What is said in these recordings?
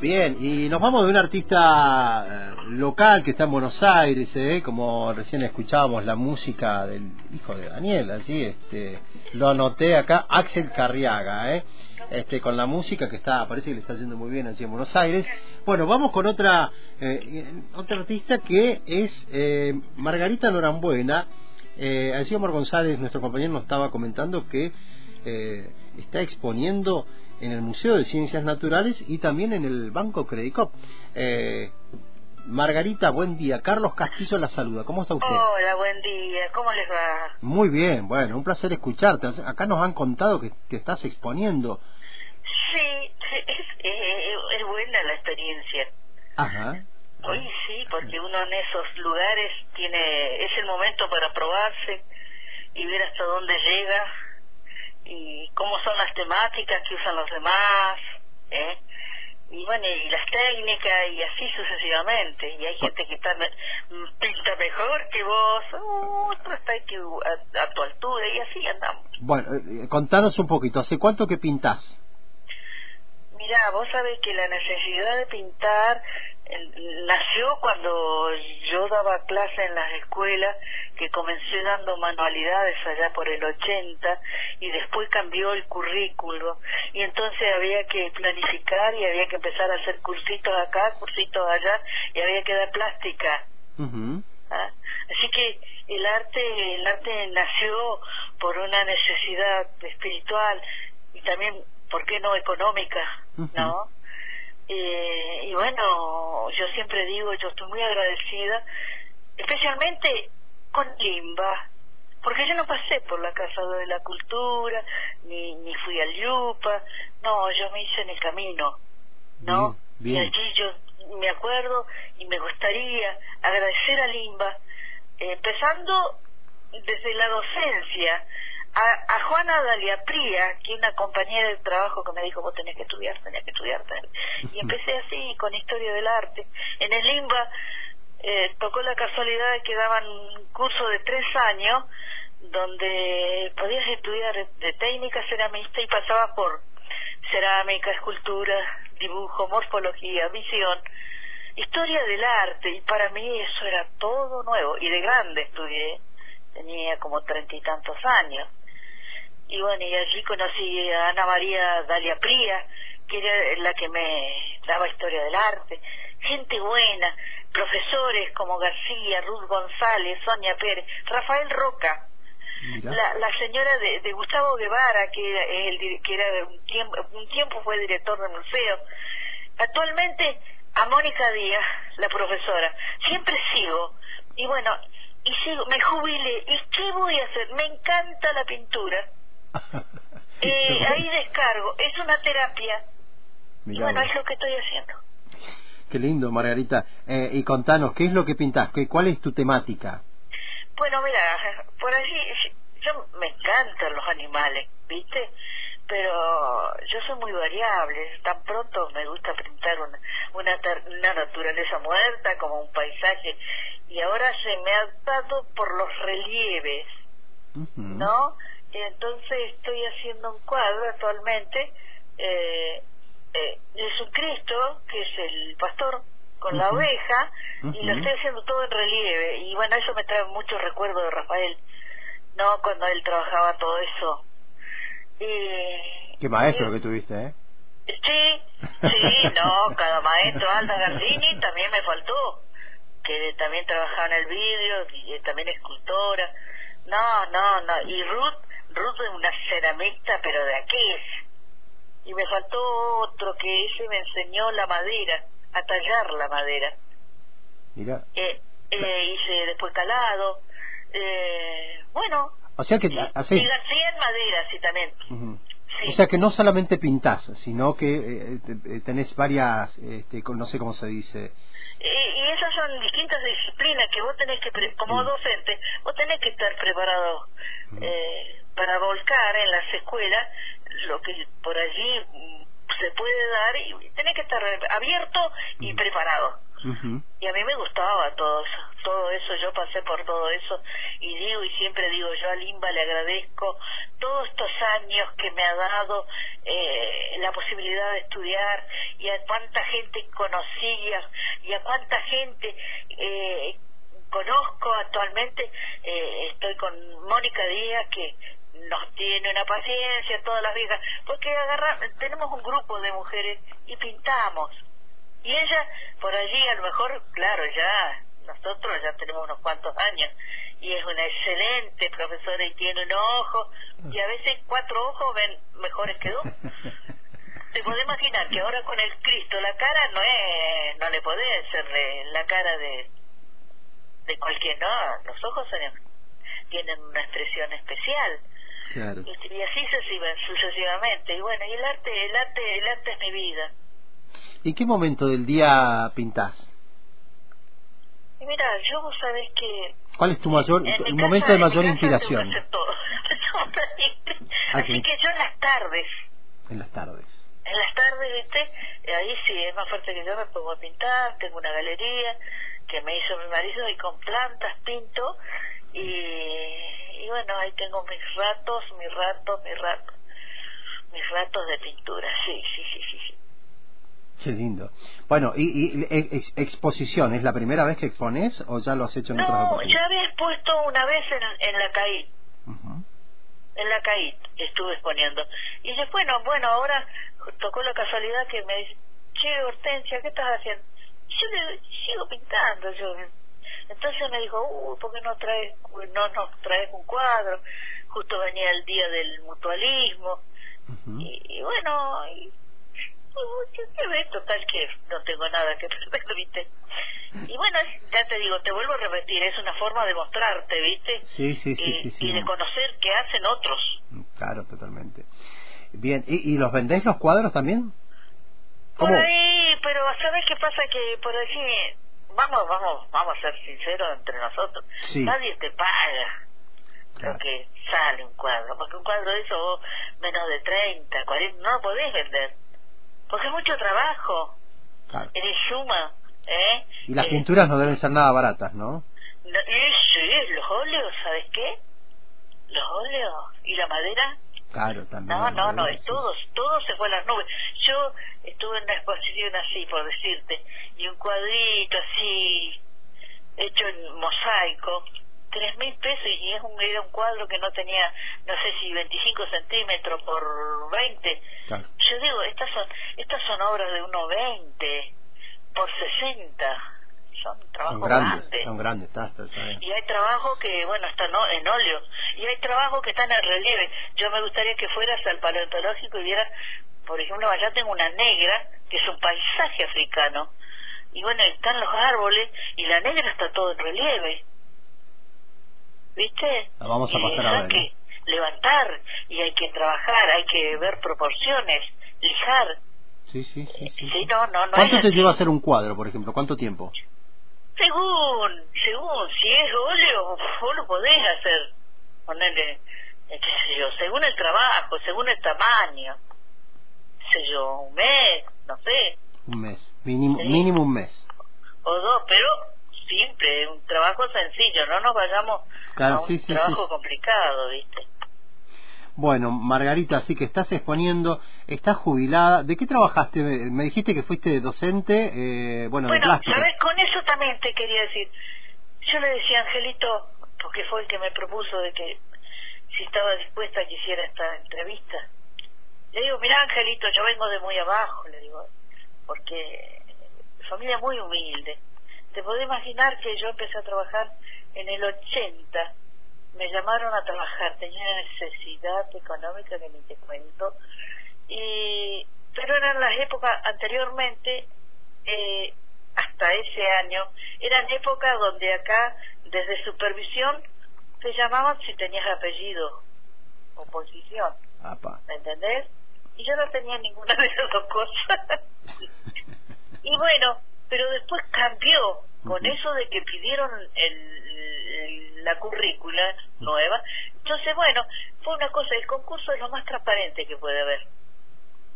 Bien, y nos vamos de un artista eh, local que está en Buenos Aires, ¿eh? como recién escuchábamos la música del hijo de Daniel, así, este, lo anoté acá, Axel Carriaga, ¿eh? este, con la música que está, parece que le está yendo muy bien allí en Buenos Aires. Bueno, vamos con otra, eh, otra artista que es eh, Margarita Norambuena. Eh, allí Omar González, nuestro compañero, nos estaba comentando que eh, está exponiendo en el Museo de Ciencias Naturales y también en el Banco Credicop. Eh, Margarita, buen día. Carlos Castillo la saluda. ¿Cómo está usted? Hola, buen día. ¿Cómo les va? Muy bien, bueno, un placer escucharte. Acá nos han contado que, que estás exponiendo. Sí, es, eh, es buena la experiencia. Ajá. Hoy sí, porque uno en esos lugares tiene es el momento para probarse y ver hasta dónde llega y cómo son las temáticas que usan los demás, ¿eh? y bueno, y las técnicas y así sucesivamente. Y hay gente que está, pinta mejor que vos, otro está que a, a, tu altura y así andamos. Bueno, eh, contanos un poquito, ¿hace cuánto que pintás? Mira, vos sabés que la necesidad de pintar nació cuando yo daba clase en las escuelas, que comencé dando manualidades allá por el 80 y después cambió el currículo y entonces había que planificar y había que empezar a hacer cursitos acá, cursitos allá y había que dar plástica. ¿Ah? Así que el arte, el arte nació por una necesidad espiritual y también, ¿por qué no económica? ¿No? Eh, y bueno, yo siempre digo, yo estoy muy agradecida, especialmente con Limba, porque yo no pasé por la Casa de la Cultura, ni, ni fui al Yupa, no, yo me hice en el camino, ¿no? Bien, Y allí yo me acuerdo y me gustaría agradecer a Limba, eh, empezando desde la docencia, a, a Juana Dalia Pría, que es una compañera de trabajo que me dijo, vos tenés que estudiar, tenés que estudiar. Y empecé así, con historia del arte. En el Limba eh, tocó la casualidad de que daban un curso de tres años, donde podías estudiar de técnica ceramista y pasabas por cerámica, escultura, dibujo, morfología, visión, historia del arte, y para mí eso era todo nuevo, y de grande estudié, tenía como treinta y tantos años. Y bueno, y allí conocí a Ana María Dalia Pría, que era la que me daba historia del arte, gente buena, profesores como García, Ruth González, Sonia Pérez, Rafael Roca, la, la señora de, de Gustavo Guevara, que era, el, que era un, tiempo, un tiempo fue director del museo, actualmente a Mónica Díaz, la profesora, siempre sigo, y bueno, y sigo, me jubilé, ¿y qué voy a hacer? Me encanta la pintura. Eh, ahí descargo, es una terapia. Y bueno, es lo que estoy haciendo. Qué lindo, Margarita. Eh, y contanos, ¿qué es lo que pintás? ¿Qué, ¿Cuál es tu temática? Bueno, mira, por allí, yo me encantan los animales, ¿viste? Pero yo soy muy variable, tan pronto me gusta pintar una, una, una naturaleza muerta como un paisaje, y ahora se me ha dado por los relieves, Uh -huh. ¿no? entonces estoy haciendo un cuadro actualmente eh, eh, Jesucristo que es el pastor con Uh la oveja Uh y lo estoy haciendo todo en relieve y bueno eso me trae muchos recuerdos de Rafael no cuando él trabajaba todo eso y Qué maestro y- que tuviste, ¿eh? Sí, sí, no, cada maestro, Alda Gardini también me faltó, que también trabajaba en el vídeo, y eh, también escultora. No, no, no, y Ruth, Ruth es una ceramista, pero de aquel. Y me faltó otro que ese me enseñó la madera, a tallar la madera. Mira. Eh, eh, hice después calado, eh, bueno. O sea que y, hacés- y García en madera, sí, también. Sí. O sea que no solamente pintás, sino que eh, te- tenés varias, este, no sé cómo se dice. Y, y esas son distintas disciplinas que vos tenés que, pre- como docente, vos tenés que estar preparado eh, para volcar en las escuelas lo que por allí mm, se puede dar y tenés que estar abierto y preparado. Y a mí me gustaba todo eso, todo eso, yo pasé por todo eso y digo y siempre digo, yo a Limba le agradezco todos estos años que me ha dado eh, la posibilidad de estudiar y a cuánta gente conocía y a cuánta gente eh, conozco actualmente, eh, estoy con Mónica Díaz que nos tiene una paciencia todas las viejas, porque agarra, tenemos un grupo de mujeres y pintamos. Y ella, por allí, a lo mejor, claro, ya, nosotros ya tenemos unos cuantos años, y es una excelente profesora y tiene un ojo, y a veces cuatro ojos ven mejores que dos. Te puedes imaginar que ahora con el Cristo la cara no es, no le podés hacerle la cara de, de cualquier, no, los ojos tienen una expresión especial Claro. Y, así sucesivamente. Y bueno, y el arte, el arte, el arte es mi vida. ¿Y qué momento del día pintás? Y mira, yo vos sabés que... ¿Cuál es tu mayor, el momento de mayor inspiración? Así que yo en las tardes. En las tardes. En las tardes, ¿viste? Ahí sí, es más fuerte que yo, me pongo a pintar, tengo una galería que me hizo mi marido y con plantas pinto y bueno, ahí tengo mis ratos, mis ratos, mis ratos, mis ratos de pintura, sí, sí, sí, sí. sí. Qué lindo. Bueno, ¿y, y exposición? ¿Es la primera vez que expones o ya lo has hecho en otras ocasiones? No, ya había expuesto una vez en, en la CAIT. En la CAIT estuve exponiendo. Y después, bueno, bueno, ahora tocó la casualidad que me dice, che, Hortensia, ¿qué estás haciendo? Yo le sigo pintando, yo entonces me dijo, uh, ¿por qué no traes, no nos traes un cuadro? Justo venía el día del mutualismo. y, bueno, y, ¿qué ves? Total que no tengo nada que perder, ¿viste? Y bueno, ya te digo, te vuelvo a repetir, es una forma de mostrarte, ¿viste? Sí, sí, sí. Y, de conocer qué hacen otros. Claro, totalmente. Bien, ¿y, y los vendés los cuadros también? ¿Cómo? Por ahí, pero ¿sabes qué pasa? Que por allí vamos, vamos, vamos a ser sinceros entre nosotros. Nadie te paga lo que sale un cuadro, porque un cuadro de eso menos de 30, 40, no lo podés vender, porque es mucho trabajo. Claro. Eres suma, ¿eh? Y las pinturas no deben ser nada baratas, ¿no? no es, los óleos, ¿sabes qué? Los óleos y la madera Claro, también. No, no, no, todo, todo se fue a las nubes. Yo estuve en una exposición así, por decirte, y un cuadrito así, hecho en mosaico, tres mil pesos y es un, era un cuadro que no tenía, no sé si 25 centímetros por 20. Yo digo, estas son, estas son obras de 1,20 por 60 son trabajos grandes, Son grandes, Y hay trabajo que, bueno, están en óleo. Y hay trabajo que están en relieve. Yo me gustaría que fueras al paleontológico y vieras, por ejemplo, allá tengo una negra, que es un paisaje africano. Y bueno, están los árboles y la negra está todo en relieve. ¿Viste? La vamos a pasar a ver. que levantar y hay que trabajar, hay que ver proporciones, lijar. Sí, sí, sí. sí. no, no, ¿Cuánto te lleva hacer un cuadro, por ejemplo? ¿Cuánto tiempo? Según, según, si es óleo, vos lo podés hacer, ponerle, eh, qué sé yo, según el trabajo, según el tamaño, sé yo, un mes, no sé. Un mes, mínimo, mínimo un mes. O dos, pero simple, un trabajo sencillo, no nos vayamos a un trabajo complicado, ¿viste? Bueno, Margarita, así que estás exponiendo, estás jubilada. ¿De qué trabajaste? Me dijiste que fuiste docente, eh, bueno, bueno, de. ¿sabes? Con eso también te quería decir. Yo le decía a Angelito, porque fue el que me propuso de que si estaba dispuesta a que hiciera esta entrevista. Le digo, mira Angelito, yo vengo de muy abajo, le digo, porque familia muy humilde. Te podés imaginar que yo empecé a trabajar en el 80 me llamaron a trabajar, tenía necesidad económica que ni te cuento, y, pero eran las épocas anteriormente, eh, hasta ese año, eran épocas donde acá, desde supervisión, te llamaban si tenías apellido o posición. ¿Me entendés? Y yo no tenía ninguna de esas dos cosas. y bueno, pero después cambió con eso de que pidieron el, la currícula nueva. Entonces, bueno, fue una cosa, el concurso es lo más transparente que puede haber.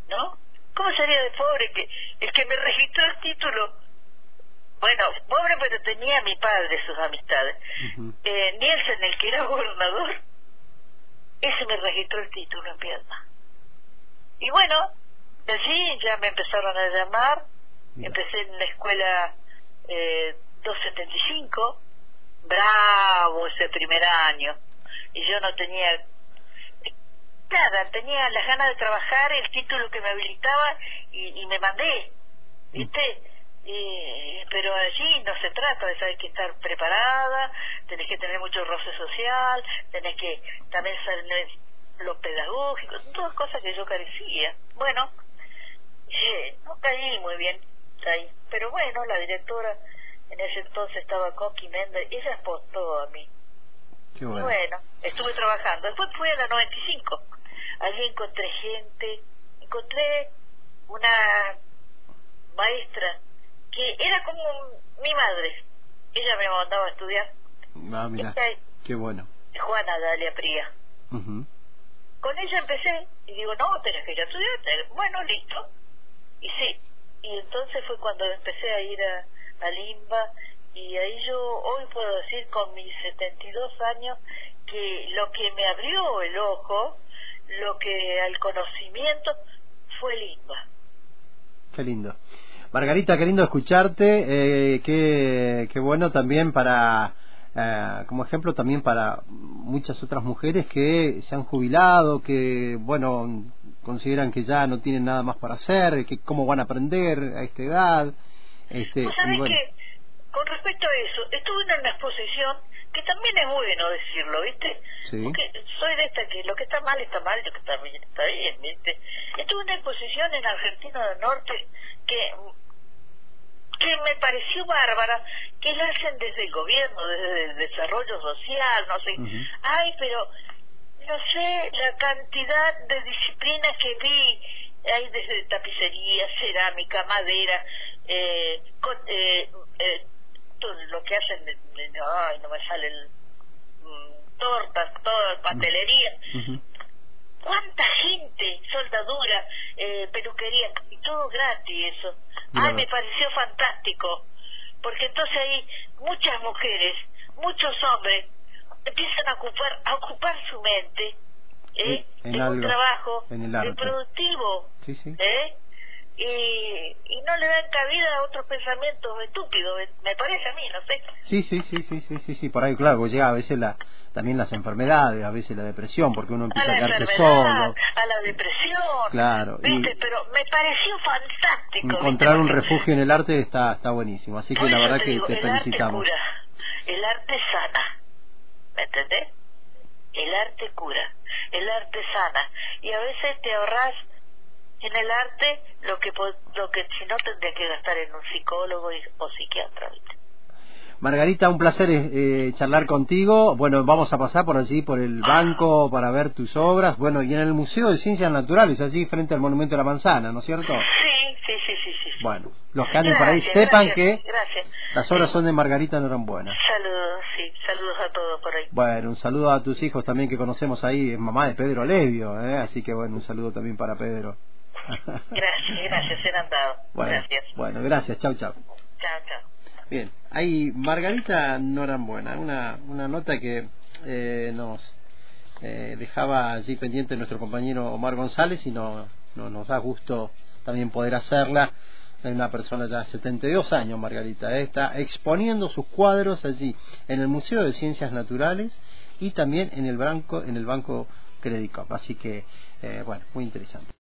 ¿No? ¿Cómo sería de pobre que el que me registró el título Bueno, pobre, pero tenía a mi padre sus amistades. eh, Nielsen, el que era gobernador, ese me registró el título en pierna. Y bueno, así ya me empezaron a llamar, empecé en la escuela eh, 275, bravo ese primer año, y yo no tenía nada, tenía las ganas de trabajar, el título que me habilitaba y, y me mandé, ¿viste? Y, pero allí no se trata de saber que estar preparada, tenés que tener mucho roce social, tenés que también saber lo pedagógico, todas cosas que yo carecía. Bueno, eh, no caí muy bien ahí, pero bueno, la directora en ese entonces estaba Coqui Méndez, ella apostó a mí. Qué bueno. bueno, estuve trabajando. Después fui a la 95. Allí encontré gente, encontré una maestra que era como mi madre. Ella me mandaba a estudiar. Ah, mira, qué bueno. Juana Dalia Pría. Con ella empecé y digo, no, tenés que ir a estudiar. Bueno, listo. Y sí, y entonces fue cuando empecé a ir a, a Limba y ahí yo hoy puedo decir con mis 72 años que lo que me abrió el ojo, lo que al conocimiento fue Limba. Qué lindo. Margarita, qué lindo escucharte, eh, qué, qué bueno también para, eh, como ejemplo también para muchas otras mujeres que se han jubilado, que, bueno, consideran que ya no tienen nada más para hacer, que cómo van a aprender a esta edad. Este, ¿Sabes bueno. que con respecto a eso, estuve en una exposición que también es bueno decirlo, ¿viste? Sí. Porque soy de esta que lo que está mal está mal y lo que está bien está bien, ¿viste? Estuve en una exposición en Argentina del Norte que que me pareció bárbara, que la hacen desde el gobierno, desde el desarrollo social, no sé. Uh -huh. Ay, pero no sé la cantidad de disciplinas que vi, hay desde tapicería, cerámica, madera, eh, con, eh, eh, todo lo que hacen, de, de, ay, no me sale el, mm, tortas, toda pastelería. Uh -huh. ¿Cuánta gente? Soldadura, eh, peluquería, y todo gratis eso. Ay, me pareció fantástico, porque entonces ahí muchas mujeres, muchos hombres, empiezan a ocupar, a ocupar su mente ¿eh? en, en algo, un trabajo en el productivo sí, sí. ¿eh? Y, y no le dan cabida a otros pensamientos estúpidos, me parece a mí, no sé. Sí, sí, sí, sí, sí, sí, sí. por ahí, claro, llega a veces la también las enfermedades, a veces la depresión, porque uno empieza a, a quedarse solo. A la depresión. Claro. ¿viste? Pero me pareció fantástico. Encontrar ¿viste? un refugio en el arte está está buenísimo, así que Por la verdad te que digo, te el felicitamos. Arte cura, el arte sana, ¿me entendés? El arte cura, el arte sana. Y a veces te ahorras en el arte lo que lo que si no tendría que gastar en un psicólogo o psiquiatra, ¿viste? Margarita, un placer eh, charlar contigo. Bueno, vamos a pasar por allí, por el banco, para ver tus obras. Bueno, y en el Museo de Ciencias Naturales, allí frente al Monumento de la Manzana, ¿no es cierto? Sí, sí, sí, sí. sí. Bueno, los que anden por ahí sepan gracias, que gracias. las obras son de Margarita Norambuena. Saludos, sí, saludos a todos por ahí. Bueno, un saludo a tus hijos también que conocemos ahí, es mamá de Pedro Levio, ¿eh? así que bueno, un saludo también para Pedro. Gracias, gracias, dado. Bueno, gracias. Bueno, gracias, chau, chau. Chao, chao. Bien, hay Margarita Norambuena, una, una nota que eh, nos eh, dejaba allí pendiente nuestro compañero Omar González y no, no nos da gusto también poder hacerla. Es una persona ya de 72 años, Margarita, eh, está exponiendo sus cuadros allí en el Museo de Ciencias Naturales y también en el banco, en el banco Credit Así que, eh, bueno, muy interesante.